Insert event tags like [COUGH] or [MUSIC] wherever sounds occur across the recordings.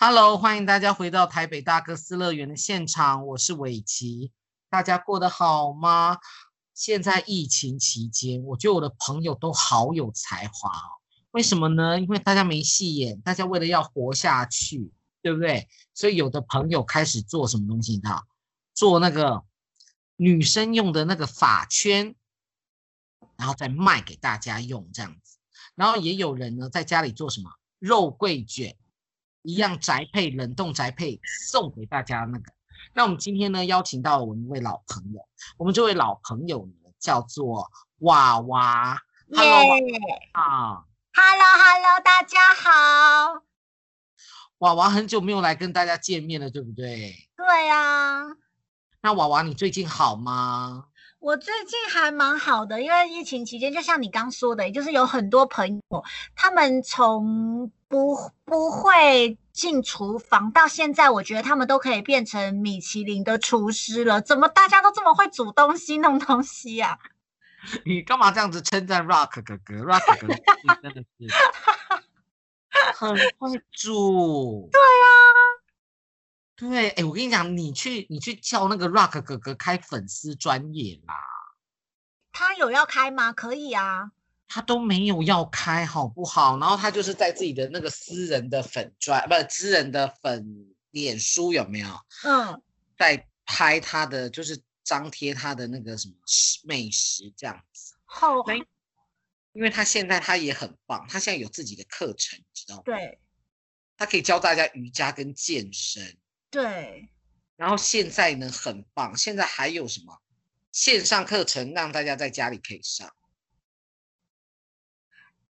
Hello，欢迎大家回到台北大哥斯乐园的现场，我是伟琪。大家过得好吗？现在疫情期间，我觉得我的朋友都好有才华哦。为什么呢？因为大家没戏演，大家为了要活下去，对不对？所以有的朋友开始做什么东西，你知道？做那个女生用的那个发圈，然后再卖给大家用这样子。然后也有人呢，在家里做什么肉桂卷。一样宅配，冷冻宅配送给大家那个。那我们今天呢，邀请到我们一位老朋友，我们这位老朋友呢叫做娃娃。Hello，啊，Hello，Hello，大家好。娃娃很久没有来跟大家见面了，对不对？对啊。那娃娃，你最近好吗？我最近还蛮好的，因为疫情期间，就像你刚说的，也就是有很多朋友，他们从不不会进厨房，到现在，我觉得他们都可以变成米其林的厨师了。怎么大家都这么会煮东西、弄东西呀、啊？[LAUGHS] 你干嘛这样子称赞 Rock 哥哥？Rock [LAUGHS] 哥哥真的是 [LAUGHS] 很会煮。对啊，对，哎，我跟你讲，你去你去叫那个 Rock 哥哥开粉丝专业啦。他有要开吗？可以啊。他都没有要开，好不好？然后他就是在自己的那个私人的粉专，不是私人的粉脸书有没有？嗯，在拍他的，就是张贴他的那个什么美食这样子。好，因为他现在他也很棒，他现在有自己的课程，你知道吗？对，他可以教大家瑜伽跟健身。对，然后现在呢很棒，现在还有什么线上课程让大家在家里可以上。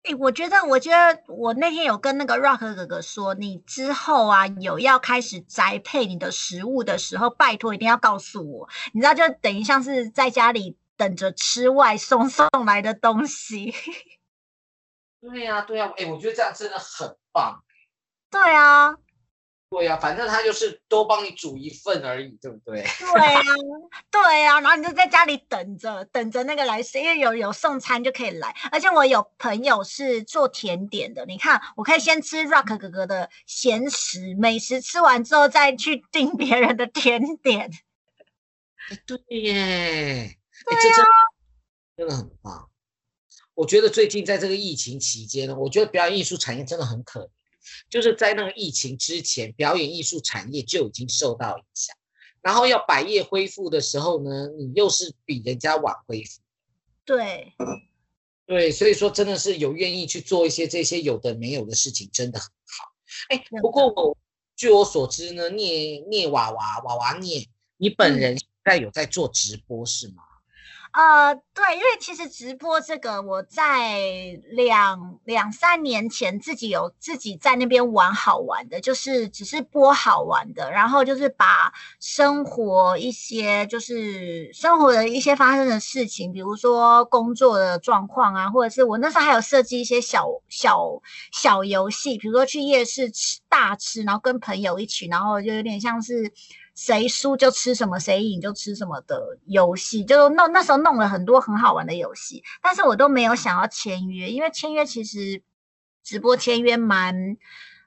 哎，我觉得，我觉得我那天有跟那个 Rock 哥哥说，你之后啊有要开始宅配你的食物的时候，拜托一定要告诉我，你知道，就等于像是在家里等着吃外送 [LAUGHS] 送来的东西。对呀，对呀，哎，我觉得这样真的很棒。对啊。对呀、啊，反正他就是多帮你煮一份而已，对不对？[LAUGHS] 对呀、啊，对呀、啊，然后你就在家里等着，等着那个来吃，因为有有送餐就可以来。而且我有朋友是做甜点的，你看，我可以先吃 Rock 哥哥的咸食美食，吃完之后再去订别人的甜点。哎，对耶，哎，这真真的很棒。我觉得最近在这个疫情期间呢，我觉得表演艺术产业真的很可怜。就是在那个疫情之前，表演艺术产业就已经受到影响，然后要百业恢复的时候呢，你又是比人家晚恢复。对，对，所以说真的是有愿意去做一些这些有的没有的事情，真的很好。哎，不过我据我所知呢，聂聂娃娃娃娃聂，你本人现在有在做直播是吗？呃，对，因为其实直播这个，我在两两三年前自己有自己在那边玩好玩的，就是只是播好玩的，然后就是把生活一些就是生活的一些发生的事情，比如说工作的状况啊，或者是我那时候还有设计一些小小小游戏，比如说去夜市吃大吃，然后跟朋友一起，然后就有点像是。谁输就吃什么，谁赢就吃什么的游戏，就弄那时候弄了很多很好玩的游戏，但是我都没有想要签约，因为签约其实直播签约蛮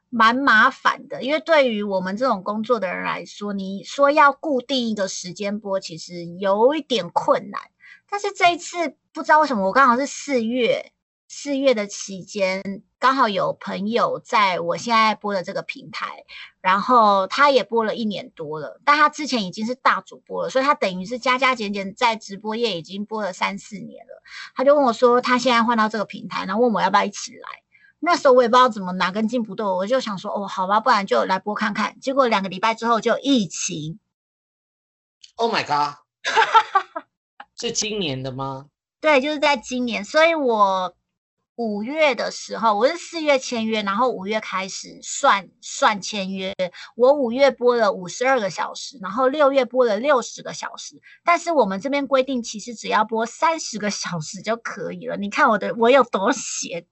蛮麻烦的，因为对于我们这种工作的人来说，你说要固定一个时间播，其实有一点困难。但是这一次不知道为什么，我刚好是四月。四月的期间，刚好有朋友在我现在播的这个平台，然后他也播了一年多了，但他之前已经是大主播了，所以他等于是加加减减在直播业已经播了三四年了。他就问我说，他现在换到这个平台，然后问我要不要一起来。那时候我也不知道怎么哪根筋不对，我就想说，哦，好吧，不然就来播看看。结果两个礼拜之后就疫情。Oh my god！[LAUGHS] 是今年的吗？对，就是在今年，所以我。五月的时候，我是四月签约，然后五月开始算算签约。我五月播了五十二个小时，然后六月播了六十个小时。但是我们这边规定，其实只要播三十个小时就可以了。你看我的，我有多闲？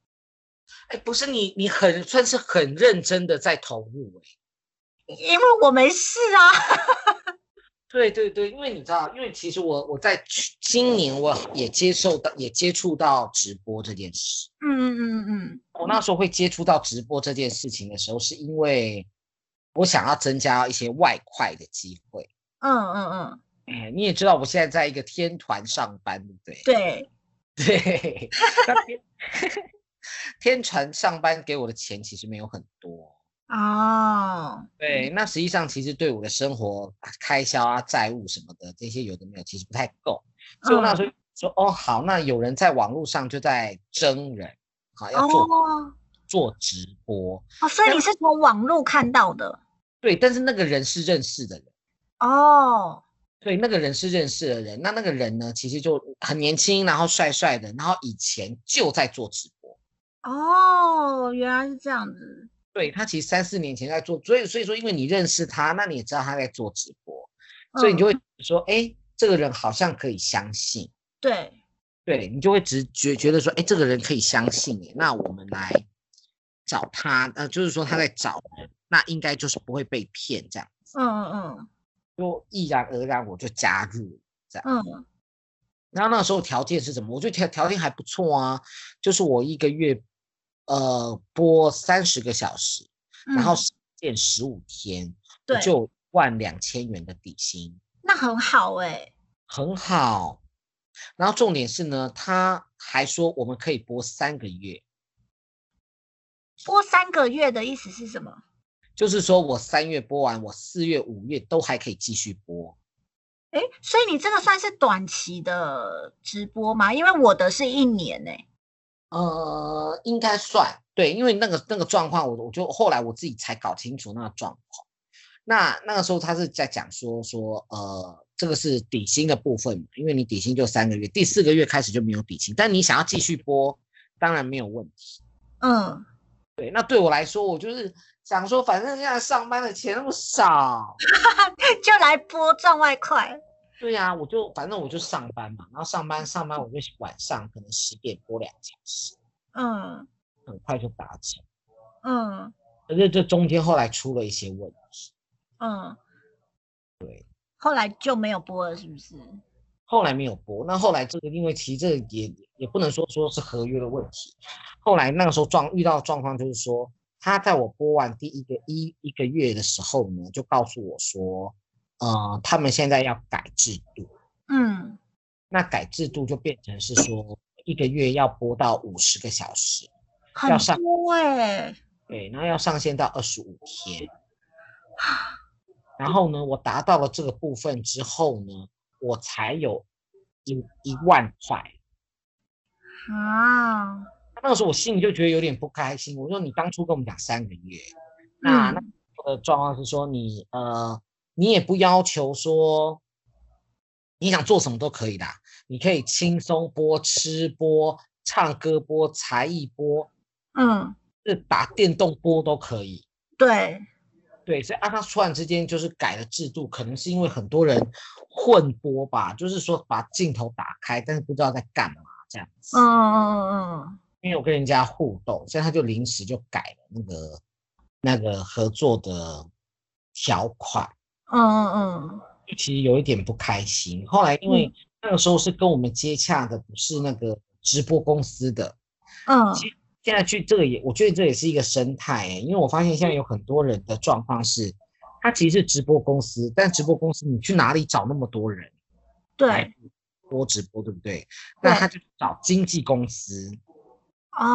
哎，不是你，你很算是很认真的在投入哎，因为我没事啊。[LAUGHS] 对对对，因为你知道，因为其实我我在今年我也接受到也接触到直播这件事。嗯嗯嗯嗯。我那时候会接触到直播这件事情的时候，是因为我想要增加一些外快的机会。嗯嗯嗯。哎，你也知道我现在在一个天团上班，对不对？对。[LAUGHS] 对。[LAUGHS] 天团上班给我的钱其实没有很多。哦。对，那实际上其实对我的生活开销啊、债务什么的这些有的没有，其实不太够。所以我那时候说，哦，好，那有人在网络上就在征人，好要做。哦做直播哦，所以你是从网络看到的？对，但是那个人是认识的人哦。对，那个人是认识的人。那那个人呢，其实就很年轻，然后帅帅的，然后以前就在做直播。哦，原来是这样子。对，他其实三四年前在做，所以所以说，因为你认识他，那你也知道他在做直播，所以你就会说，哎、嗯，这个人好像可以相信。对，对你就会直觉觉得说，哎，这个人可以相信你。那我们来。找他，呃，就是说他在找人，那应该就是不会被骗这样子。嗯嗯嗯，就毅然而然我就加入这样。嗯，然后那时候条件是什么？我觉得条条件还不错啊，就是我一个月，呃，播三十个小时，然后见十五天，对、嗯，就万两千元的底薪。那很好哎、欸，很好。然后重点是呢，他还说我们可以播三个月。播三个月的意思是什么？就是说我三月播完，我四月、五月都还可以继续播。哎，所以你这个算是短期的直播吗？因为我的是一年呢。呃，应该算对，因为那个那个状况，我我就后来我自己才搞清楚那个状况。那那个时候他是在讲说说，呃，这个是底薪的部分嘛，因为你底薪就三个月，第四个月开始就没有底薪，但你想要继续播，当然没有问题。嗯。对，那对我来说，我就是想说，反正现在上班的钱那么少，[LAUGHS] 就来播赚外快。对呀、啊，我就反正我就上班嘛，然后上班上班，我就晚上可能十点播两小时，嗯，很快就达成，嗯，可是这中间后来出了一些问题，嗯，对，后来就没有播了，是不是？后来没有播，那后来这个因为其实这个也也不能说说是合约的问题。后来那个时候状遇到的状况就是说，他在我播完第一个一一个月的时候呢，就告诉我说，呃，他们现在要改制度。嗯，那改制度就变成是说一个月要播到五十个小时，很多哎。对，然后要上线到二十五天。然后呢，我达到了这个部分之后呢，我才有一一万块啊！那个时候我心里就觉得有点不开心。我说：“你当初跟我们讲三个月，那、嗯、那的状况是说你呃，你也不要求说你想做什么都可以的，你可以轻松播、吃播、唱歌播、才艺播，嗯，是打电动播都可以。”对。对，所以啊，他突然之间就是改了制度，可能是因为很多人混播吧，就是说把镜头打开，但是不知道在干嘛这样子。嗯嗯嗯嗯。因为我跟人家互动，所以他就临时就改了那个那个合作的条款。嗯嗯嗯。就其实有一点不开心。后来因为那个时候是跟我们接洽的，不是那个直播公司的。嗯。现在去这个也，我觉得这也是一个生态欸，因为我发现现在有很多人的状况是，他其实是直播公司，但直播公司你去哪里找那么多人？对，播直播对不对？那他就找经纪公司。哦，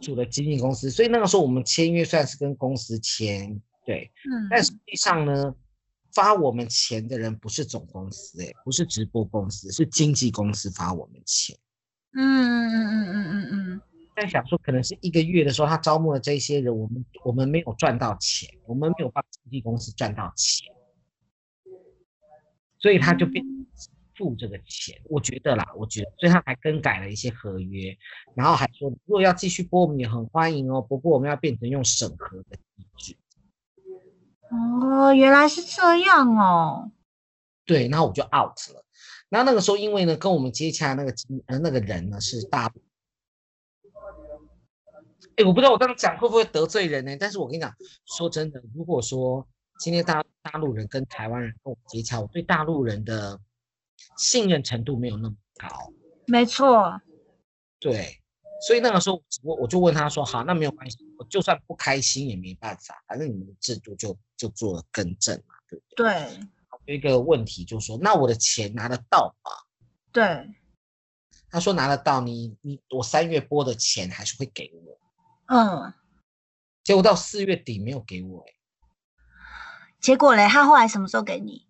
主的经纪公司，所以那个时候我们签约算是跟公司签，对，嗯，但实际上呢，发我们钱的人不是总公司，欸，不是直播公司，是经纪公司发我们钱。嗯嗯嗯嗯嗯嗯嗯，在想说，可能是一个月的时候，他招募了这些人，我们我们没有赚到钱，我们没有帮经纪公司赚到钱，所以他就变付这个钱。我觉得啦，我觉得，所以他还更改了一些合约，然后还说，如果要继续播，我们也很欢迎哦。不过我们要变成用审核的。哦，原来是这样哦。对，然后我就 out 了。然后那个时候，因为呢，跟我们接洽那个呃那个人呢是大陆，哎，我不知道我这样讲会不会得罪人呢？但是我跟你讲，说真的，如果说今天大大陆人跟台湾人跟我接洽，我对大陆人的信任程度没有那么高。没错。对，所以那个时候我我就问他说：“好，那没有关系，我就算不开心也没办法，反正你们的制度就就做了更正嘛，对不对？对。有一个问题就是说，那我的钱拿得到吗？对。他说拿得到，你你我三月拨的钱还是会给我。嗯。结果到四月底没有给我，欸，结果嘞，他后来什么时候给你？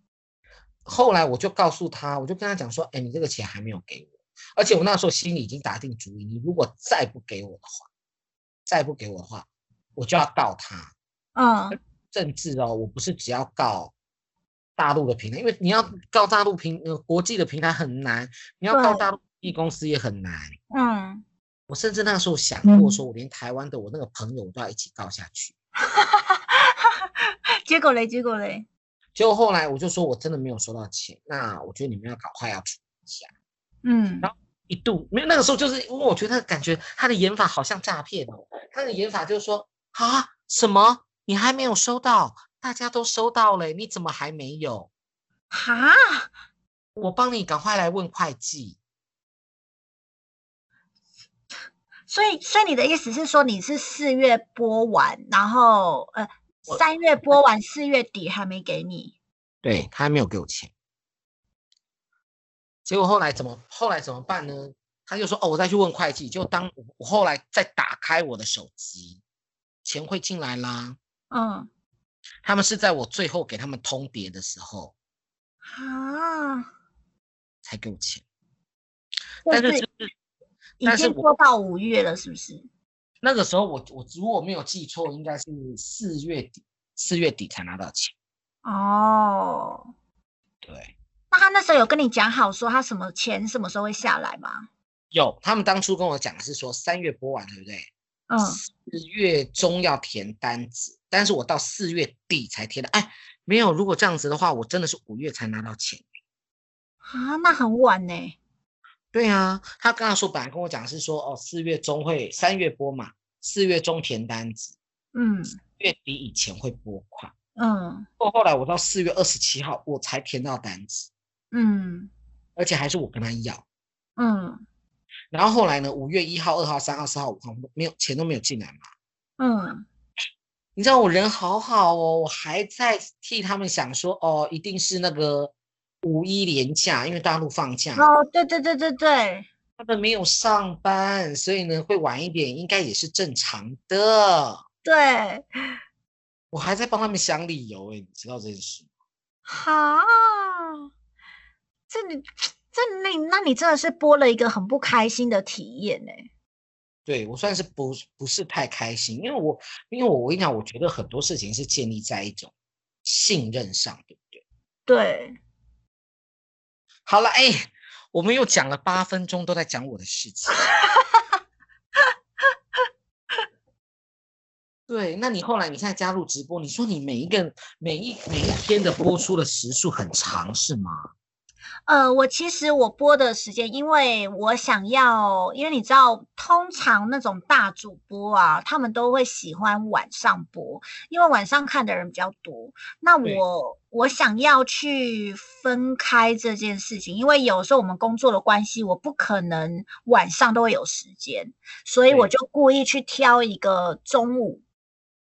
后来我就告诉他，我就跟他讲说，哎，你这个钱还没有给我，而且我那时候心里已经打定主意，你如果再不给我的话，再不给我的话，我就要告他。嗯，政治哦，我不是只要告大陆的平台，因为你要告大陆平呃国际的平台很难，你要告大陆公司也很难。嗯，我甚至那时候想过，说我连台湾的我那个朋友我都要一起告下去。[LAUGHS] 结果嘞，结果嘞。结果后来我就说，我真的没有收到钱，那我觉得你们要搞快要处理一下。嗯，然后一度没有那个时候，就是因为我觉得感觉他的演法好像诈骗哦。他的演法就是说啊，什么？你还没有收到？大家都收到了，你怎么还没有？哈，我帮你赶快来问会计。所以，所以你的意思是说，你是四月播完，然后呃。三月播完，四月底还没给你，对，他还没有给我钱。结果后来怎么后来怎么办呢？他就说：“哦，我再去问会计。”就当我后来再打开我的手机，钱会进来啦。嗯，他们是在我最后给他们通牒的时候啊，才给我钱。但是，但是，就是，已经拖到五月了，是不是？那个时候我我如果没有记错，应该是四月底，四月底才拿到钱。哦，对。那他那时候有跟你讲好说他什么钱什么时候会下来吗？有，他们当初跟我讲的是说三月播完，对不对？嗯。四月中要填单子，但是我到四月底才填的。哎，没有，如果这样子的话，我真的是五月才拿到钱。啊，那很晚呢。对啊，他刚刚说本来跟我讲是说哦，四月中会三月播嘛，四月中填单子，嗯，月底以前会拨款，嗯，后后来我到四月二十七号我才填到单子，嗯，而且还是我跟他要，嗯，然后后来呢，五月一号、二号、三号、四号、五号没有钱都没有进来嘛，嗯，你知道我人好好哦，我还在替他们想说哦，一定是那个。五一连假，因为大陆放假。哦，对对对对对，他们没有上班，所以呢会晚一点，应该也是正常的。对，我还在帮他们想理由诶，你知道这件事吗？哈，这你这那那你真的是播了一个很不开心的体验呢。对，我算是不不是太开心，因为我因为我我跟你讲，我觉得很多事情是建立在一种信任上，对不对？对。好了，哎，我们又讲了八分钟，都在讲我的事情。对，那你后来你现在加入直播，你说你每一个每一每一天的播出的时数很长，是吗？呃，我其实我播的时间，因为我想要，因为你知道，通常那种大主播啊，他们都会喜欢晚上播，因为晚上看的人比较多。那我我想要去分开这件事情，因为有时候我们工作的关系，我不可能晚上都会有时间，所以我就故意去挑一个中午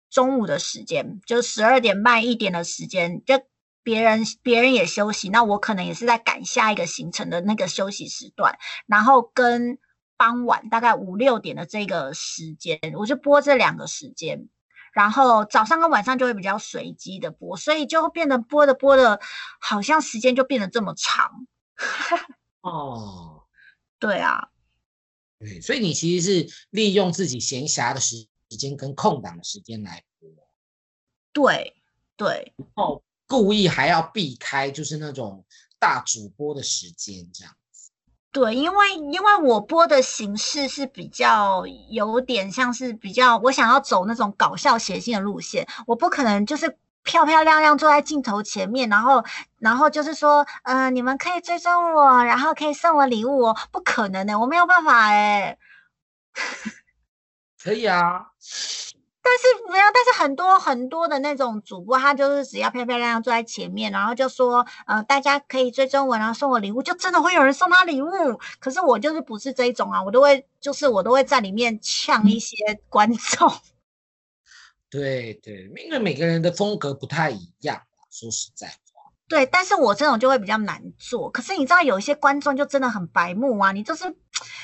中午的时间，就十二点半一点的时间，就。别人别人也休息，那我可能也是在赶下一个行程的那个休息时段，然后跟傍晚大概五六点的这个时间，我就播这两个时间，然后早上跟晚上就会比较随机的播，所以就会变得播的播的，好像时间就变得这么长。哦，[LAUGHS] 对啊，对，所以你其实是利用自己闲暇的时时间跟空档的时间来播。对对。哦。故意还要避开，就是那种大主播的时间这样子。对，因为因为我播的形式是比较有点像是比较，我想要走那种搞笑谐星的路线，我不可能就是漂漂亮亮坐在镜头前面，然后然后就是说，嗯、呃，你们可以追踪我，然后可以送我礼物哦，不可能的，我没有办法哎。可以啊。但是没有，但是很多很多的那种主播，他就是只要漂漂亮亮坐在前面，然后就说，呃，大家可以追踪我，然后送我礼物，就真的会有人送他礼物。可是我就是不是这一种啊，我都会就是我都会在里面呛一些观众。[LAUGHS] 对对，因为每个人的风格不太一样，说实在话。对，但是我这种就会比较难做。可是你知道，有一些观众就真的很白目啊，你就是，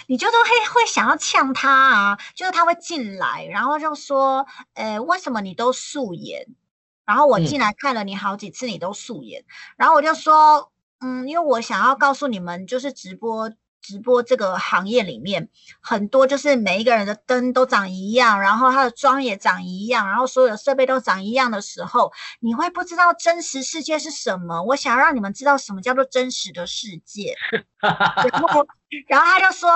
你就都会会想要呛他啊，就是他会进来，然后就说，呃，为什么你都素颜？然后我进来看了你好几次，你都素颜，嗯、然后我就说，嗯，因为我想要告诉你们，就是直播。直播这个行业里面，很多就是每一个人的灯都长一样，然后他的妆也长一样，然后所有的设备都长一样的时候，你会不知道真实世界是什么。我想让你们知道什么叫做真实的世界。然后，[LAUGHS] 然后他就说：“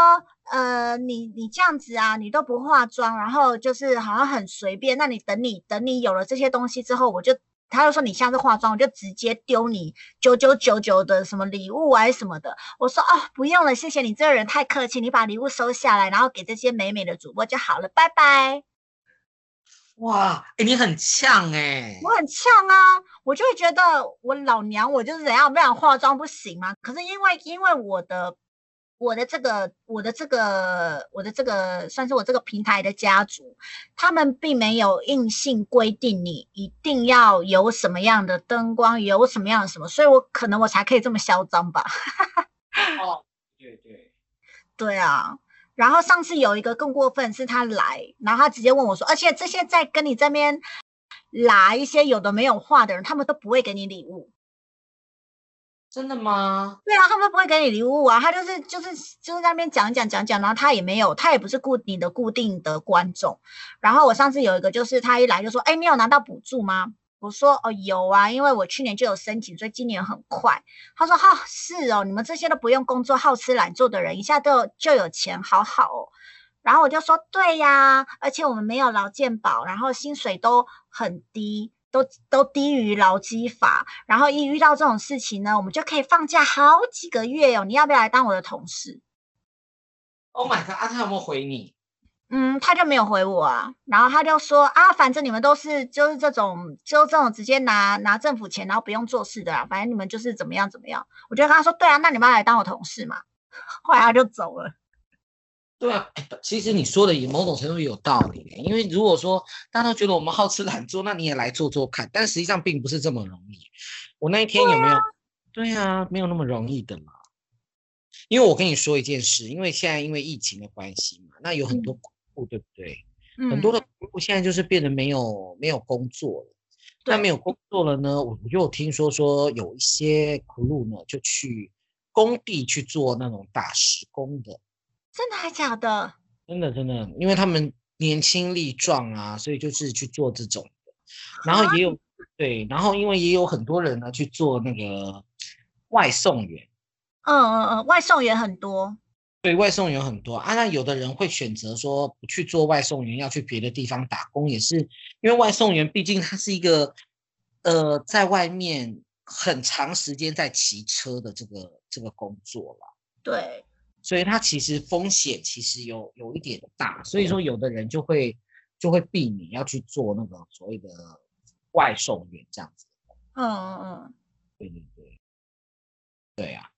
呃，你你这样子啊，你都不化妆，然后就是好像很随便。那你等你等你有了这些东西之后，我就。”他就说，你下次化妆，我就直接丢你九九九九的什么礼物啊什么的。我说哦，不用了，谢谢你这个人太客气，你把礼物收下来，然后给这些美美的主播就好了，拜拜。哇，哎，你很呛哎，我很呛啊，我就会觉得我老娘我就是怎样，不想化妆不行吗？可是因为因为我的。我的这个，我的这个，我的这个，算是我这个平台的家族，他们并没有硬性规定你一定要有什么样的灯光，有什么样的什么，所以我可能我才可以这么嚣张吧。哦，[LAUGHS] 对对，对啊。然后上次有一个更过分，是他来，然后他直接问我说，而且这些在跟你这边拉一些有的没有话的人，他们都不会给你礼物。真的吗？对啊，他们不会给你礼物啊，他就是就是就是在那边讲讲讲讲，然后他也没有，他也不是固定的固定的观众。然后我上次有一个，就是他一来就说：“哎，你有拿到补助吗？”我说：“哦，有啊，因为我去年就有申请，所以今年很快。”他说：“哈、是哦，你们这些都不用工作、好吃懒做的人，一下都就有钱，好好哦。”然后我就说：“对呀，而且我们没有劳健保，然后薪水都很低。”都都低于劳基法，然后一遇到这种事情呢，我们就可以放假好几个月哦。你要不要来当我的同事？Oh my god！啊，他有没有回你？嗯，他就没有回我啊。然后他就说啊，反正你们都是就是这种，就这种直接拿拿政府钱，然后不用做事的啊。反正你们就是怎么样怎么样。我就跟他说，对啊，那你们要来当我同事嘛？[LAUGHS] 后来他就走了。对啊，其实你说的也某种程度有道理，因为如果说大家都觉得我们好吃懒做，那你也来做做看，但实际上并不是这么容易。我那一天有没有？对啊，没有那么容易的嘛。因为我跟你说一件事，因为现在因为疫情的关系嘛，那有很多客户，对不对？嗯、很多的客户现在就是变得没有没有工作了。那没有工作了呢，我就听说说有一些客户呢，就去工地去做那种打石工的。真的还假的？真的真的，因为他们年轻力壮啊，所以就是去做这种的。然后也有对，然后因为也有很多人呢去做那个外送员。嗯嗯嗯，外送员很多。对，外送员很多啊。那有的人会选择说不去做外送员，要去别的地方打工，也是因为外送员毕竟他是一个呃，在外面很长时间在骑车的这个这个工作了。对。所以它其实风险其实有有一点大，所以说有的人就会就会避免要去做那个所谓的外送员这样子。嗯嗯嗯，对对对，对啊。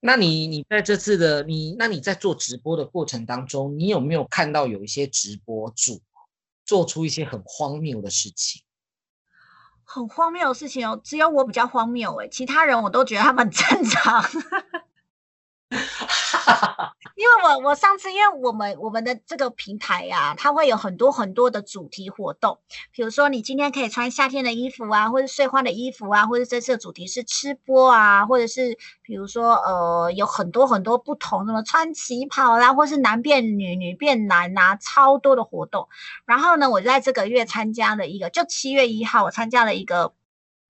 那你你在这次的你，那你在做直播的过程当中，你有没有看到有一些直播主做出一些很荒谬的事情？很荒谬的事情哦，只有我比较荒谬哎，其他人我都觉得他们很正常。[LAUGHS] [LAUGHS] 因为我我上次因为我们我们的这个平台呀、啊，它会有很多很多的主题活动，比如说你今天可以穿夏天的衣服啊，或者碎花的衣服啊，或者这次的主题是吃播啊，或者是比如说呃有很多很多不同的穿旗袍啦、啊，或是男变女女变男啊，超多的活动。然后呢，我在这个月参加了一个，就七月一号我参加了一个。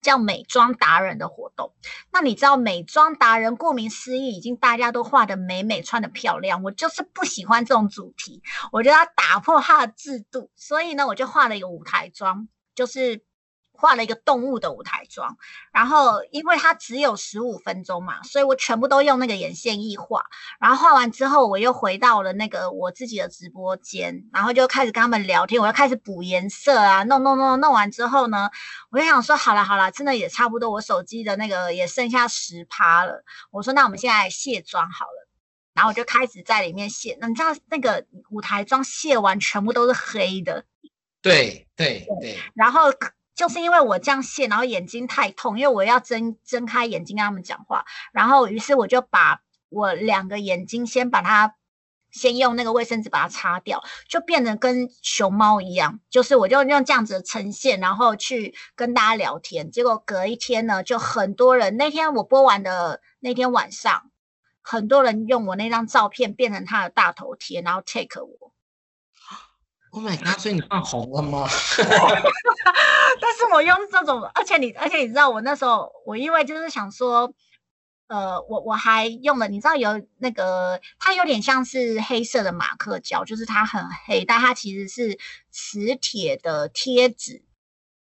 叫美妆达人的活动，那你知道美妆达人顾名思义，已经大家都画的美美，穿的漂亮。我就是不喜欢这种主题，我觉得要打破它的制度，所以呢，我就画了一个舞台妆，就是。画了一个动物的舞台妆，然后因为它只有十五分钟嘛，所以我全部都用那个眼线液画。然后画完之后，我又回到了那个我自己的直播间，然后就开始跟他们聊天。我又开始补颜色啊，弄弄弄弄完之后呢，我就想说，好了好了，真的也差不多，我手机的那个也剩下十趴了。我说，那我们现在卸妆好了，然后我就开始在里面卸。那你知道那个舞台妆卸完全部都是黑的。对对对。然后就是因为我这样卸，然后眼睛太痛，因为我要睁睁开眼睛跟他们讲话，然后于是我就把我两个眼睛先把它。先用那个卫生纸把它擦掉，就变得跟熊猫一样。就是我就用这样子的呈现，然后去跟大家聊天。结果隔一天呢，就很多人。那天我播完的那天晚上，很多人用我那张照片变成他的大头贴，然后 take 我。Oh my god！所以你放红了吗？[LAUGHS] 但是我用这种，而且你，而且你知道，我那时候我因为就是想说。呃，我我还用了，你知道有那个，它有点像是黑色的马克胶，就是它很黑，但它其实是磁铁的贴纸。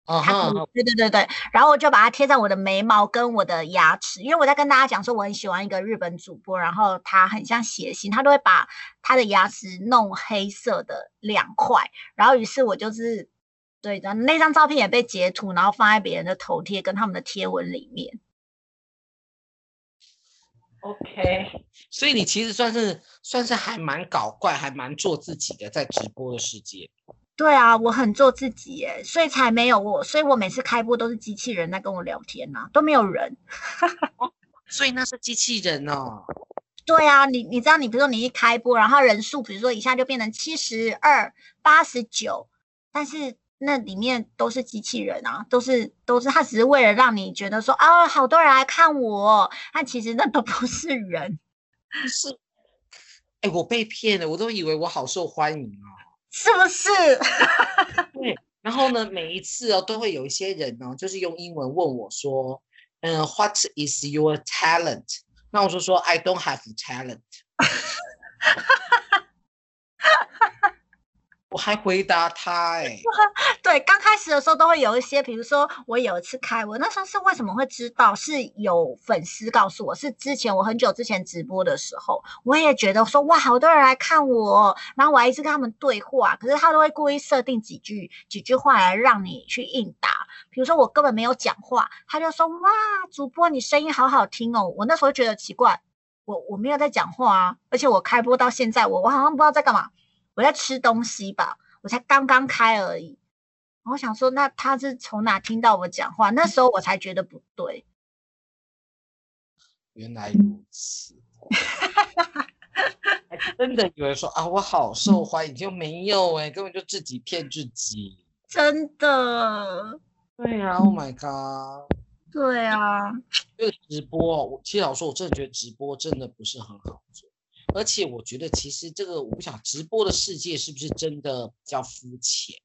哦，对对对对，然后我就把它贴在我的眉毛跟我的牙齿，因为我在跟大家讲说我很喜欢一个日本主播，然后他很像谐星，他都会把他的牙齿弄黑色的两块，然后于是我就是对的，那张照片也被截图，然后放在别人的头贴跟他们的贴文里面。OK，所以你其实算是算是还蛮搞怪，还蛮做自己的，在直播的世界。对啊，我很做自己耶，所以才没有我，所以我每次开播都是机器人在跟我聊天呐、啊，都没有人。哦，[LAUGHS] 所以那是机器人哦。对啊，你你知道，你比如说你一开播，然后人数比如说一下就变成七十二、八十九，但是。那里面都是机器人啊，都是都是，他只是为了让你觉得说啊，好多人来看我，但其实那都不是人，是，哎、欸，我被骗了，我都以为我好受欢迎哦，是不是？[LAUGHS] 对，然后呢，每一次哦，都会有一些人呢、哦，就是用英文问我说，嗯，What is your talent？那我就说 I don't have talent。[LAUGHS] 我还回答他哎、[LAUGHS] 对，刚开始的时候都会有一些，比如说我有一次开，我那时候是为什么会知道？是有粉丝告诉我，是之前我很久之前直播的时候，我也觉得说哇，好多人来看我，然后我还一直跟他们对话，可是他都会故意设定几句几句话来让你去应答，比如说我根本没有讲话，他就说哇，主播你声音好好听哦，我那时候觉得奇怪，我我没有在讲话啊，而且我开播到现在，我我好像不知道在干嘛。我在吃东西吧，我才刚刚开而已。我想说，那他是从哪听到我讲话？那时候我才觉得不对。原来如此，还 [LAUGHS] 真的以为说啊，我好受欢迎，就没有哎、欸，根本就自己骗自己。真的？对啊，Oh my god！[LAUGHS] 对啊，这个直播，我其实老实说，我真的觉得直播真的不是很好做。而且我觉得，其实这个我不想直播的世界是不是真的比较肤浅？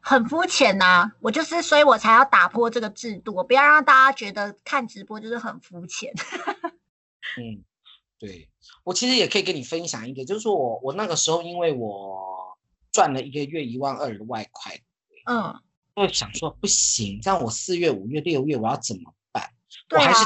很肤浅呐！我就是，所以我才要打破这个制度，我不要让大家觉得看直播就是很肤浅。[LAUGHS] 嗯，对，我其实也可以跟你分享一个，就是说我我那个时候，因为我赚了一个月一万二的外快，嗯，我想说不行，这样我四月、五月、六月我要怎么办？我还是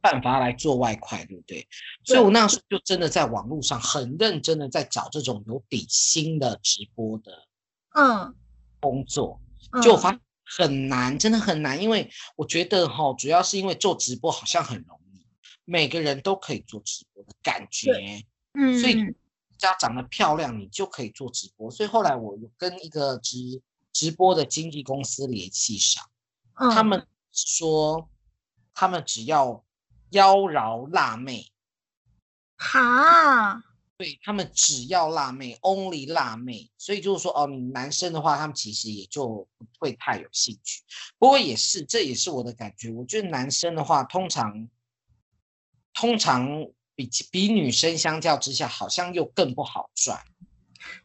办法来做外快，对不对？对，所以我那时候就真的在网络上很认真的在找这种有底薪的直播的，嗯，工作，就发现很难，真的很难，因为我觉得哈，主要是因为做直播好像很容易，每个人都可以做直播的感觉，嗯，所以只要长得漂亮，你就可以做直播。所以后来我跟一个直直播的经纪公司联系上，他们说他们只要。妖娆辣妹，哈，对，他们只要辣妹，only 辣妹，所以就是说哦，你男生的话，他们其实也就不会太有兴趣。不过也是，这也是我的感觉。我觉得男生的话，通常通常比比女生相较之下，好像又更不好赚。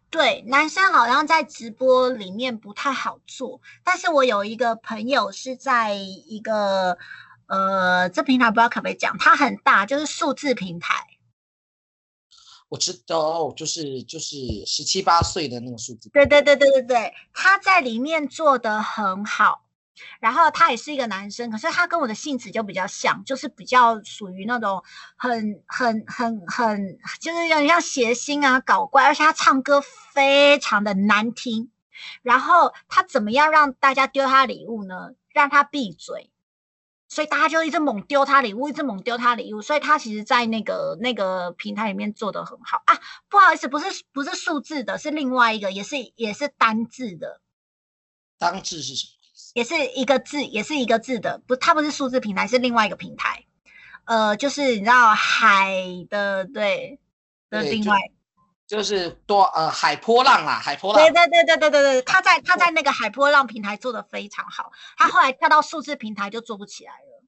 对，男生好像在直播里面不太好做。但是我有一个朋友是在一个。呃，这平台不知道可不可以讲，它很大，就是数字平台。我知道，就是就是十七八岁的那个数字。对对对对对对，他在里面做的很好，然后他也是一个男生，可是他跟我的性子就比较像，就是比较属于那种很很很很，就是有点像谐星啊，搞怪，而且他唱歌非常的难听。然后他怎么样让大家丢他礼物呢？让他闭嘴。所以大家就一直猛丢他礼物，一直猛丢他礼物，所以他其实，在那个那个平台里面做的很好啊。不好意思，不是不是数字的，是另外一个，也是也是单字的。单字是什么？也是一个字，也是一个字的，不，它不是数字平台，是另外一个平台。呃，就是你知道海的对的另外。就是多呃海波浪啊，海波浪。对对对对对对对，他在他在那个海波浪平台做的非常好，他后来跳到数字平台就做不起来了。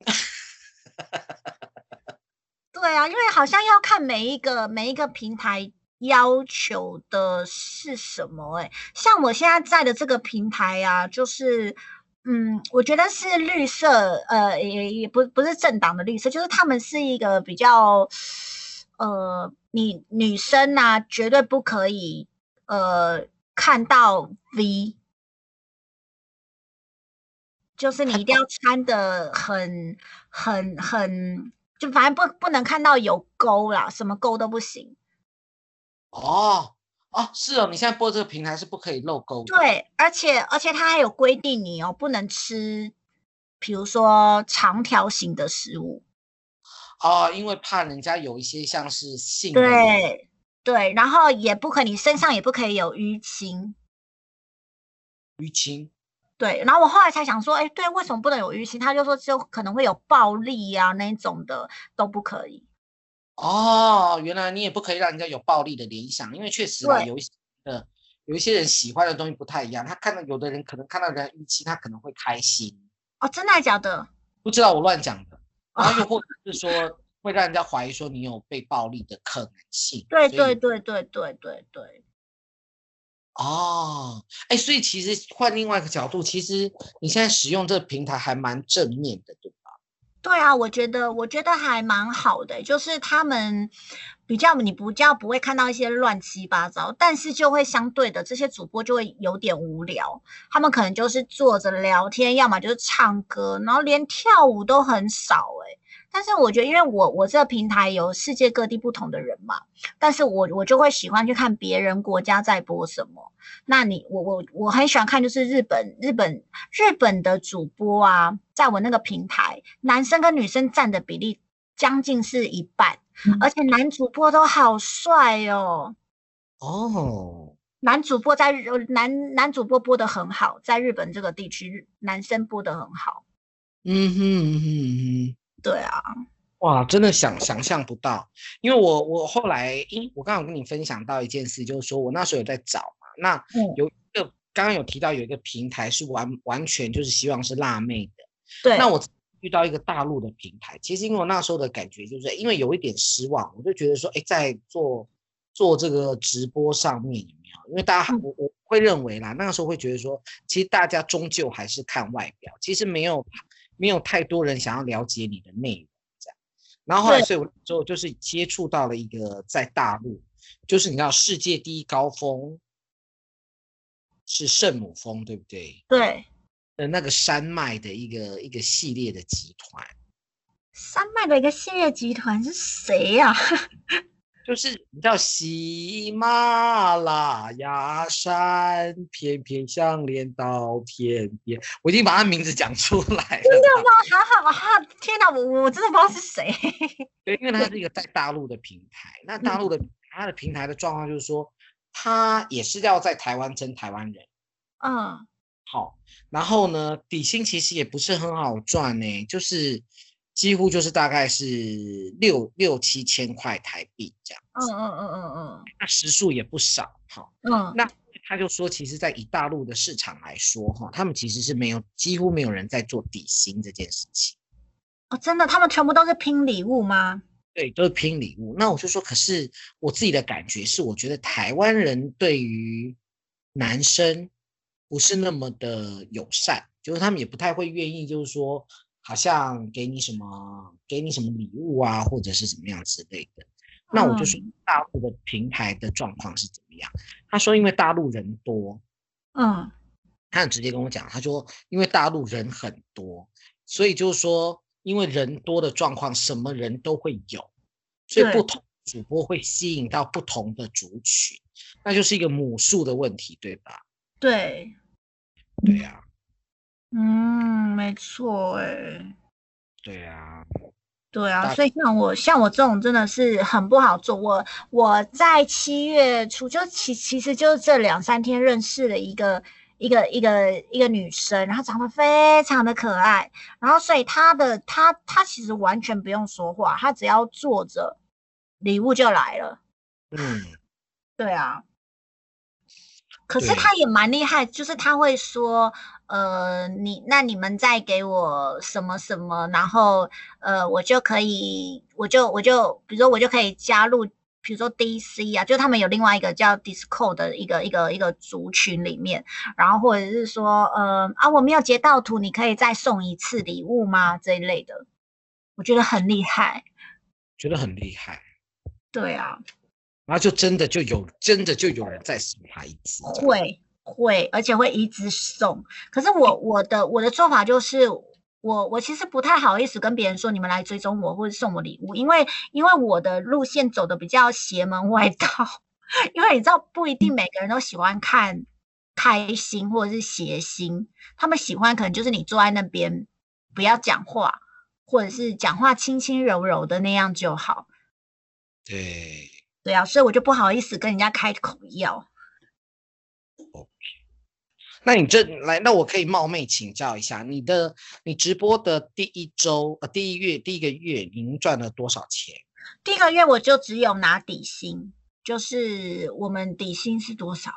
[LAUGHS] 对啊，因为好像要看每一个每一个平台要求的是什么哎、欸，像我现在在的这个平台啊，就是嗯，我觉得是绿色，呃，也也不不是政党的绿色，就是他们是一个比较。呃，你女生呐、啊，绝对不可以呃看到 V，就是你一定要穿的很很很，就反正不不能看到有沟啦，什么沟都不行。哦哦，是哦，你现在播这个平台是不可以露沟的。对，而且而且它还有规定你哦，不能吃，比如说长条形的食物。哦，因为怕人家有一些像是性对对，然后也不可以，你身上也不可以有淤青。淤青。对，然后我后来才想说，哎，对，为什么不能有淤青？他就说就可能会有暴力啊那种的都不可以。哦，原来你也不可以让人家有暴力的联想，因为确实啊，有一些呃有一些人喜欢的东西不太一样。他看到有的人可能看到人家淤青，他可能会开心。哦，真的还假的？不知道，我乱讲的。然后又或者是说，会让人家怀疑说你有被暴力的可能性。对对对对对对对。哦，哎，所以其实换另外一个角度，其实你现在使用这个平台还蛮正面的，对吧？对啊，我觉得我觉得还蛮好的，就是他们比较你不叫不会看到一些乱七八糟，但是就会相对的这些主播就会有点无聊，他们可能就是坐着聊天，要么就是唱歌，然后连跳舞都很少哎。但是我觉得，因为我我这个平台有世界各地不同的人嘛，但是我我就会喜欢去看别人国家在播什么。那你我我我很喜欢看，就是日本日本日本的主播啊，在我那个平台，男生跟女生占的比例将近是一半，而且男主播都好帅哦。哦，男主播在日男男主播播得很好，在日本这个地区，男生播得很好。嗯哼嗯哼嗯哼。对啊，哇，真的想想象不到，因为我我后来，因我刚刚有跟你分享到一件事，就是说我那时候有在找嘛，那有一个、嗯、刚刚有提到有一个平台是完完全就是希望是辣妹的，对，那我遇到一个大陆的平台，其实因为我那时候的感觉就是因为有一点失望，我就觉得说，哎，在做做这个直播上面有没有？因为大家我我会认为啦，那个时候会觉得说，其实大家终究还是看外表，其实没有。没有太多人想要了解你的内容，这样。然后后来，所以我之后就是接触到了一个在大陆，就是你知道世界第一高峰是圣母峰，对不对？对。的那个山脉的一个一个系列的集团。山脉的一个系列集团是谁呀、啊？[LAUGHS] 就是你知道喜马拉雅山，偏偏相连到天边。我已经把他名字讲出来了。真的吗？好好好，天哪，我我真的不知道是谁。对，因为他是一个 [LAUGHS] 在大陆的平台。那大陆的他的平台的状况就是说，他也是要在台湾争台湾人。嗯。好，然后呢，底薪其实也不是很好赚呢，就是。几乎就是大概是六六七千块台币这样子，嗯嗯嗯嗯嗯，那时数也不少哈，嗯，那他就说，其实，在以大陆的市场来说哈，他们其实是没有几乎没有人在做底薪这件事情，哦，真的，他们全部都是拼礼物吗？对，都是拼礼物。那我就说，可是我自己的感觉是，我觉得台湾人对于男生不是那么的友善，就是他们也不太会愿意，就是说。好像给你什么，给你什么礼物啊，或者是怎么样之类的。那我就说大陆的平台的状况是怎么样？他说因为大陆人多，嗯，他很直接跟我讲，他说因为大陆人很多，所以就是说因为人多的状况，什么人都会有，所以不同主播会吸引到不同的族群，那就是一个母数的问题，对吧？对，对呀。嗯，没错，哎，对啊。对啊，所以像我像我这种真的是很不好做。我我在七月初就其其实就是这两三天认识了一个一个一个一个女生，然后长得非常的可爱，然后所以她的她她其实完全不用说话，她只要坐着，礼物就来了。嗯，对啊。可是他也蛮厉害，就是他会说，呃，你那你们再给我什么什么，然后呃，我就可以，我就我就，比如说我就可以加入，比如说 DC 啊，就他们有另外一个叫 Discord 的一个一个一个族群里面，然后或者是说，呃啊，我没有截到图，你可以再送一次礼物吗？这一类的，我觉得很厉害，觉得很厉害，对啊。然后就真的就有真的就有人在送他一支，会会，而且会一直送。可是我我的我的做法就是，我我其实不太好意思跟别人说，你们来追踪我或者送我礼物，因为因为我的路线走的比较邪门外道。[LAUGHS] 因为你知道，不一定每个人都喜欢看开心或者是邪心，他们喜欢可能就是你坐在那边不要讲话，或者是讲话轻轻柔柔的那样就好。对。对啊，所以我就不好意思跟人家开口要。那你这来，那我可以冒昧请教一下，你的你直播的第一周呃第一月第一个月，您赚了多少钱？第一个月我就只有拿底薪，就是我们底薪是多少？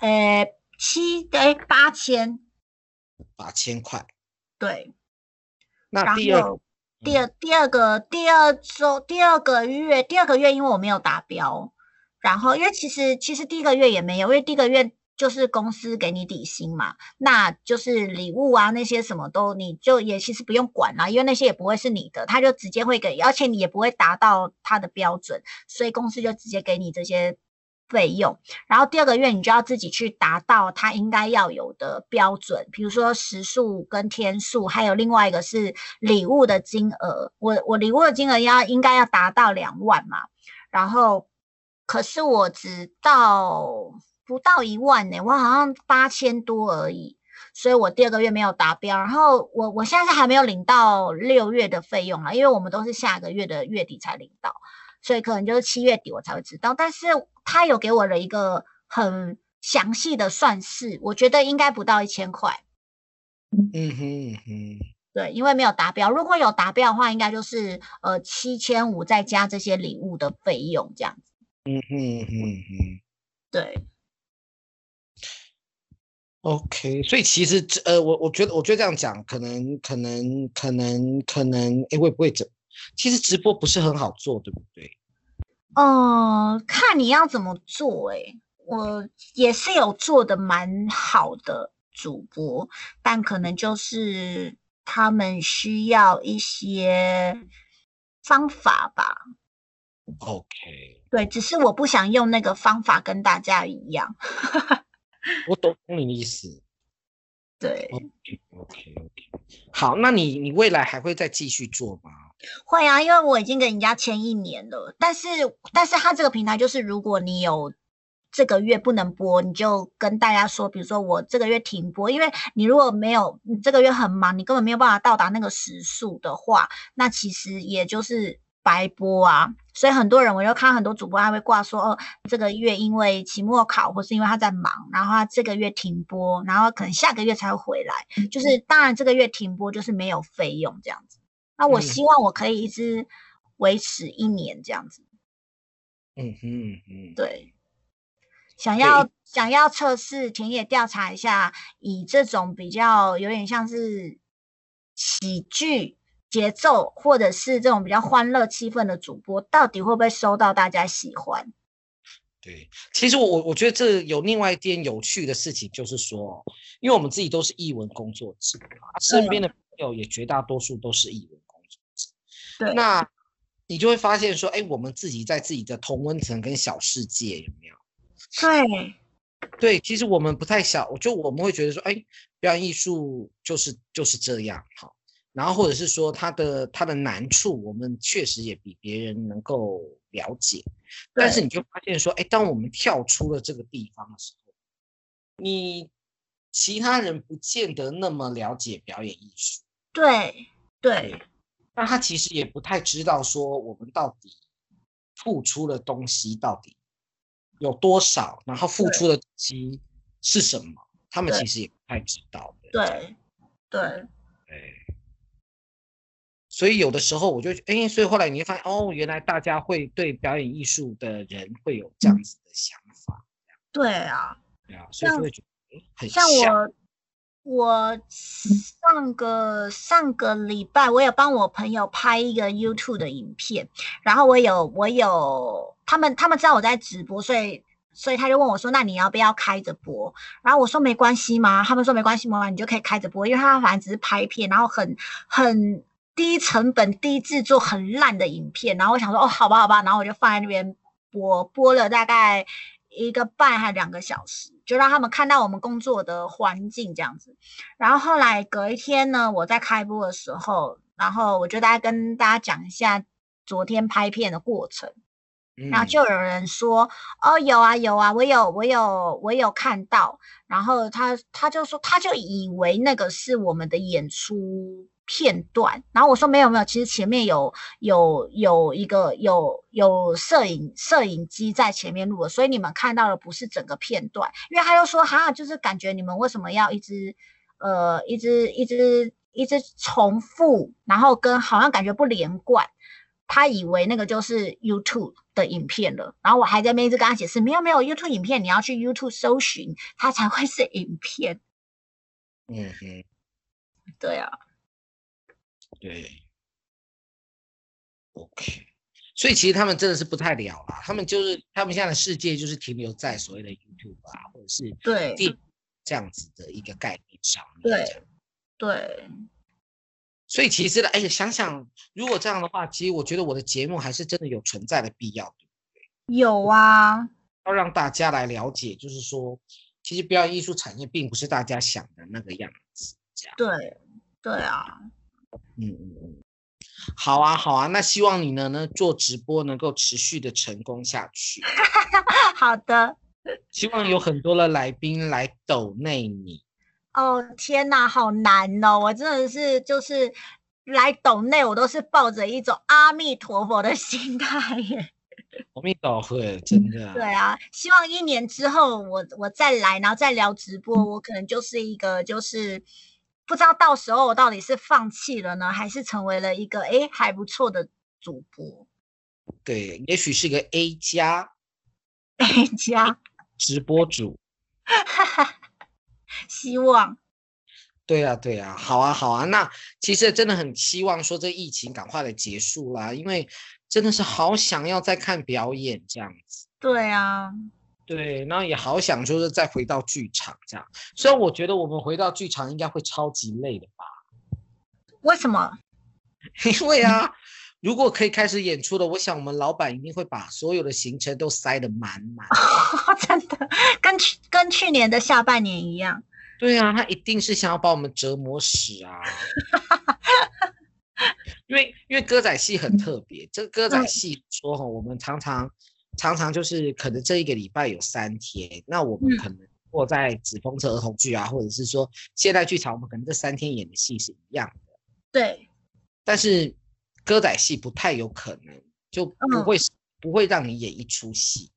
呃，七哎八千，八千块。对，那第二。第二第二个第二周第二个月第二个月，因为我没有达标，然后因为其实其实第一个月也没有，因为第一个月就是公司给你底薪嘛，那就是礼物啊那些什么都你就也其实不用管啦，因为那些也不会是你的，他就直接会给，而且你也不会达到他的标准，所以公司就直接给你这些。费用，然后第二个月你就要自己去达到它应该要有的标准，比如说时数跟天数，还有另外一个是礼物的金额。我我礼物的金额要应该要达到两万嘛，然后可是我只到不到一万呢，我好像八千多而已，所以我第二个月没有达标。然后我我现在是还没有领到六月的费用啊，因为我们都是下个月的月底才领到。所以可能就是七月底我才会知道，但是他有给我了一个很详细的算式，我觉得应该不到一千块。嗯哼嗯哼，对，因为没有达标，如果有达标的话，应该就是呃七千五再加这些礼物的费用这样子。嗯哼嗯哼，对。OK，所以其实呃我我觉得我觉得这样讲可能可能可能可能诶会不会整？其实直播不是很好做，对不对？哦、呃，看你要怎么做。诶，我也是有做的蛮好的主播，但可能就是他们需要一些方法吧。OK，对，只是我不想用那个方法跟大家一样。[LAUGHS] 我懂你的意思。对，OK OK。好，那你你未来还会再继续做吗？会啊，因为我已经跟人家签一年了，但是但是他这个平台就是，如果你有这个月不能播，你就跟大家说，比如说我这个月停播，因为你如果没有你这个月很忙，你根本没有办法到达那个时速的话，那其实也就是白播啊。所以很多人，我就看很多主播还会挂说，哦，这个月因为期末考或是因为他在忙，然后他这个月停播，然后可能下个月才会回来。就是当然这个月停播就是没有费用这样子。那我希望我可以一直维持一年这样子。嗯嗯嗯，对，想要想要测试田野调查一下，以这种比较有点像是喜剧节奏，或者是这种比较欢乐气氛的主播，到底会不会收到大家喜欢？对，其实我我觉得这有另外一件有趣的事情，就是说，因为我们自己都是艺文工作者，身边的朋友也绝大多数都是艺文。对，那你就会发现说，哎，我们自己在自己的同温层跟小世界有没有？对，对，其实我们不太小，就我们会觉得说，哎，表演艺术就是就是这样，好，然后或者是说它的它的难处，我们确实也比别人能够了解，但是你就发现说，哎，当我们跳出了这个地方的时候，你其他人不见得那么了解表演艺术。对。对，那他其实也不太知道说我们到底付出的东西到底有多少，然后付出的东西是什么，他们其实也不太知道的。对，对，对。所以有的时候我就哎，所以后来你会发现哦，原来大家会对表演艺术的人会有这样子的想法。对啊，对啊，所以就会觉得很像，像我，我上个上个礼拜我有帮我朋友拍一个 YouTube 的影片，然后我有我有他们他们知道我在直播，所以所以他就问我说：“那你要不要开着播？”然后我说：“没关系吗？”他们说：“没关系嘛，你就可以开着播，因为他反正只是拍片，然后很很。”低成本、低制作、很烂的影片，然后我想说，哦，好吧，好吧，然后我就放在那边播，播了大概一个半还两个小时，就让他们看到我们工作的环境这样子。然后后来隔一天呢，我在开播的时候，然后我就大概跟大家讲一下昨天拍片的过程，嗯、然后就有人说，哦，有啊，有啊，我有，我有，我有看到。然后他他就说，他就以为那个是我们的演出。片段，然后我说没有没有，其实前面有有有一个有有摄影摄影机在前面录的，所以你们看到的不是整个片段。因为他又说哈，就是感觉你们为什么要一直呃一直一直一直重复，然后跟好像感觉不连贯。他以为那个就是 YouTube 的影片了，然后我还在那边一直跟他解释，没有没有 YouTube 影片，你要去 YouTube 搜寻，它才会是影片。嗯哼，对啊。对，OK，所以其实他们真的是不太了啦。他们就是他们现在的世界就是停留在所谓的 YouTube 啊，或者是对这样子的一个概念上面。对对，所以其实呢，哎呀，想想如果这样的话，其实我觉得我的节目还是真的有存在的必要，对不对？有啊，要让大家来了解，就是说，其实表演艺术产业并不是大家想的那个样子，这样。对对啊。嗯嗯嗯，好啊好啊，那希望你呢呢做直播能够持续的成功下去。[LAUGHS] 好的，希望有很多的来宾来抖内你。哦天哪，好难哦！我真的是就是来抖内，我都是抱着一种阿弥陀佛的心态耶。[LAUGHS] 阿弥陀佛，真的。对啊，希望一年之后我我再来，然后再聊直播，我可能就是一个就是。不知道到时候我到底是放弃了呢，还是成为了一个诶还不错的主播？对，也许是个 A 加，A 加 [LAUGHS] 直播主。[LAUGHS] 希望。对呀、啊，对呀、啊，好啊，好啊。那其实真的很希望说这疫情赶快的结束啦，因为真的是好想要再看表演这样子。对啊。对，然后也好想就是再回到剧场这样，虽然我觉得我们回到剧场应该会超级累的吧？为什么？[LAUGHS] 因为啊，如果可以开始演出了，我想我们老板一定会把所有的行程都塞得满满。哦，[LAUGHS] 真的，跟去跟去年的下半年一样。对啊，他一定是想要把我们折磨死啊！[LAUGHS] 因为因为歌仔戏很特别，这个歌仔戏说哈，我们常常。常常就是可能这一个礼拜有三天，那我们可能或在纸风车儿童剧啊，嗯、或者是说现代剧场，我们可能这三天演的戏是一样的。对。但是歌仔戏不太有可能，就不会、嗯、不会让你演一出戏，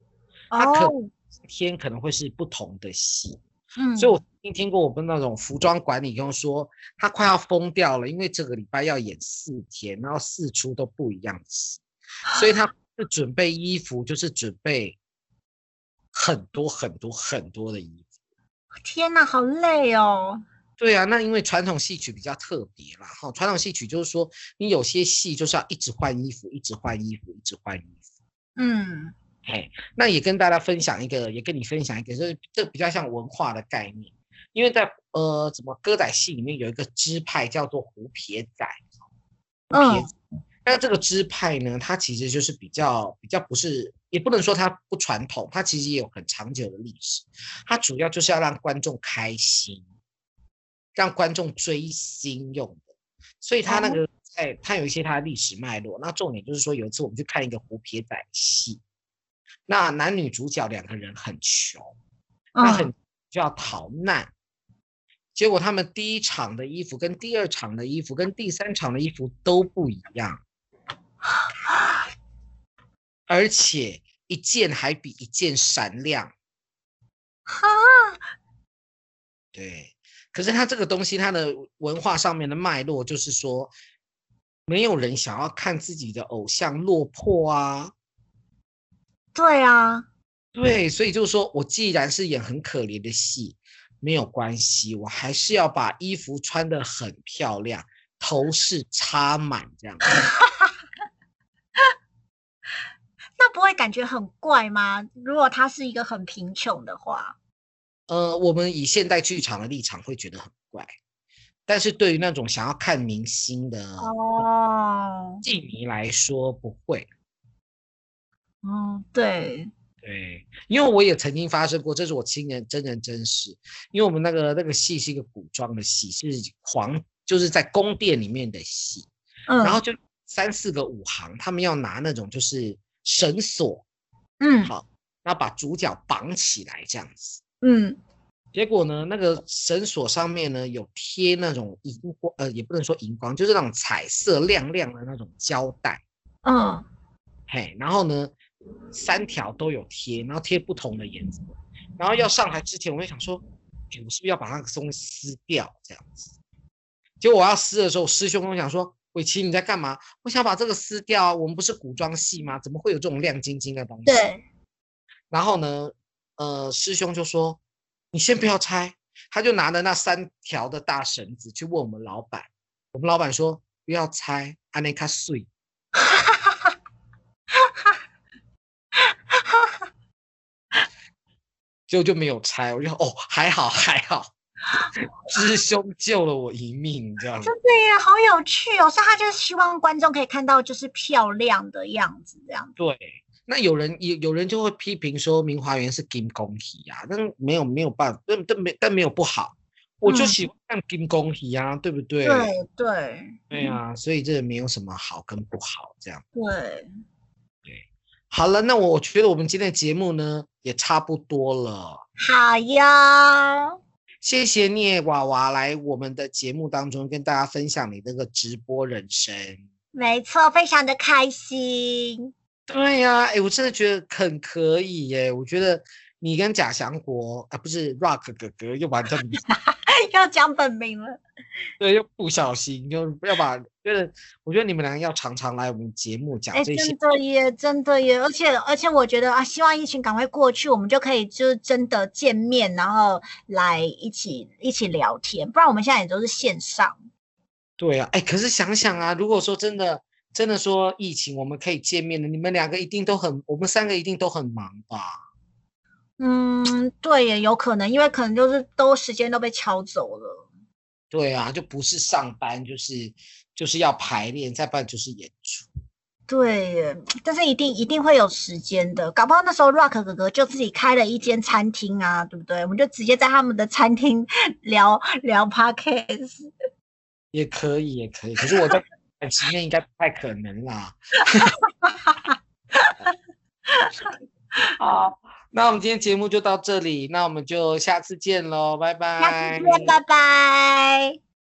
它可能天可能会是不同的戏。嗯。所以我听听过我们那种服装管理跟我说，他快要疯掉了，因为这个礼拜要演四天，然后四出都不一样的戏，所以他。是准备衣服，就是准备很多很多很多的衣服。天哪，好累哦！对啊，那因为传统戏曲比较特别啦，哈，传统戏曲就是说，你有些戏就是要一直换衣服，一直换衣服，一直换衣服。嗯，嘿，那也跟大家分享一个，也跟你分享一个，就是这比较像文化的概念，因为在呃，什么歌仔戏里面有一个支派叫做胡撇仔，胡撇仔。嗯那这个支派呢，它其实就是比较比较不是，也不能说它不传统，它其实也有很长久的历史。它主要就是要让观众开心，让观众追星用的。所以它那个在它有一些它的历史脉络。那重点就是说，有一次我们去看一个胡撇仔戏，那男女主角两个人很穷，那很就要逃难，结果他们第一场的衣服跟第二场的衣服跟第三场的衣服都不一样，[GASPS] 而且一件还比一件闪亮。哈，对，可是他这个东西，它的文化上面的脉络就是说，没有人想要看自己的偶像落魄啊。对啊，对，所以就是说我既然是演很可怜的戏，没有关系，我还是要把衣服穿得很漂亮，头饰插满这样。[LAUGHS] 那不会感觉很怪吗？如果他是一个很贫穷的话，呃，我们以现代剧场的立场会觉得很怪，但是对于那种想要看明星的哦戏迷来说不会。哦，对对，因为我也曾经发生过，这是我亲人真人真事。因为我们那个那个戏是一个古装的戏，是皇，就是在宫殿里面的戏，嗯，然后就三四个武行，他们要拿那种就是。绳索，嗯，好，然后把主角绑起来这样子，嗯，结果呢，那个绳索上面呢有贴那种荧光，呃，也不能说荧光，就是那种彩色亮亮的那种胶带，嗯，嘿，然后呢，三条都有贴，然后贴不同的颜色，然后要上台之前，我就想说，哎，我是不是要把那个东西撕掉这样子？结果我要撕的时候，师兄跟我讲说。玮琪，你在干嘛？我想把这个撕掉。我们不是古装戏吗？怎么会有这种亮晶晶的东西？对。然后呢，呃，师兄就说：“你先不要拆。”他就拿着那三条的大绳子去问我们老板。我们老板说：“不要拆，安内卡碎。[LAUGHS] ”哈哈哈哈哈哈！就就没有拆。我就：“哦，还好，还好。” [LAUGHS] 师兄救了我一命，这样子。真的耶，好有趣哦！所以他就是希望观众可以看到就是漂亮的样子，这样子。对，那有人有有人就会批评说明华园是金光戏啊，但没有没有办法，但但没但没有不好，我就喜欢看金光戏啊，对不对？对对对啊，所以这没有什么好跟不好，这样。对对，好了，那我觉得我们今天的节目呢也差不多了。好呀。谢谢聂娃娃来我们的节目当中跟大家分享你那个直播人生。没错，非常的开心。对呀、啊，哎，我真的觉得很可以耶。我觉得你跟贾祥国啊，不是 Rock 哥哥又把这名字要讲本名了。[LAUGHS] 对，又不小心就要把，就是我觉得你们两个要常常来我们节目讲这些。真的耶，真的耶，而且而且我觉得啊，希望疫情赶快过去，我们就可以就是真的见面，然后来一起一起聊天，不然我们现在也都是线上。对啊，哎，可是想想啊，如果说真的真的说疫情我们可以见面的，你们两个一定都很，我们三个一定都很忙吧？嗯，对，也有可能，因为可能就是都时间都被敲走了。对啊，就不是上班，就是就是要排练，再不然就是演出。对耶，但是一定一定会有时间的，搞不好那时候 Rock 哥哥就自己开了一间餐厅啊，对不对？我们就直接在他们的餐厅 [LAUGHS] 聊聊 Podcast。[LAUGHS] 也可以，也可以，可是我在短期内应该不太可能啦。[LAUGHS] 好，那我们今天节目就到这里，那我们就下次见喽，拜拜。下次见，拜拜。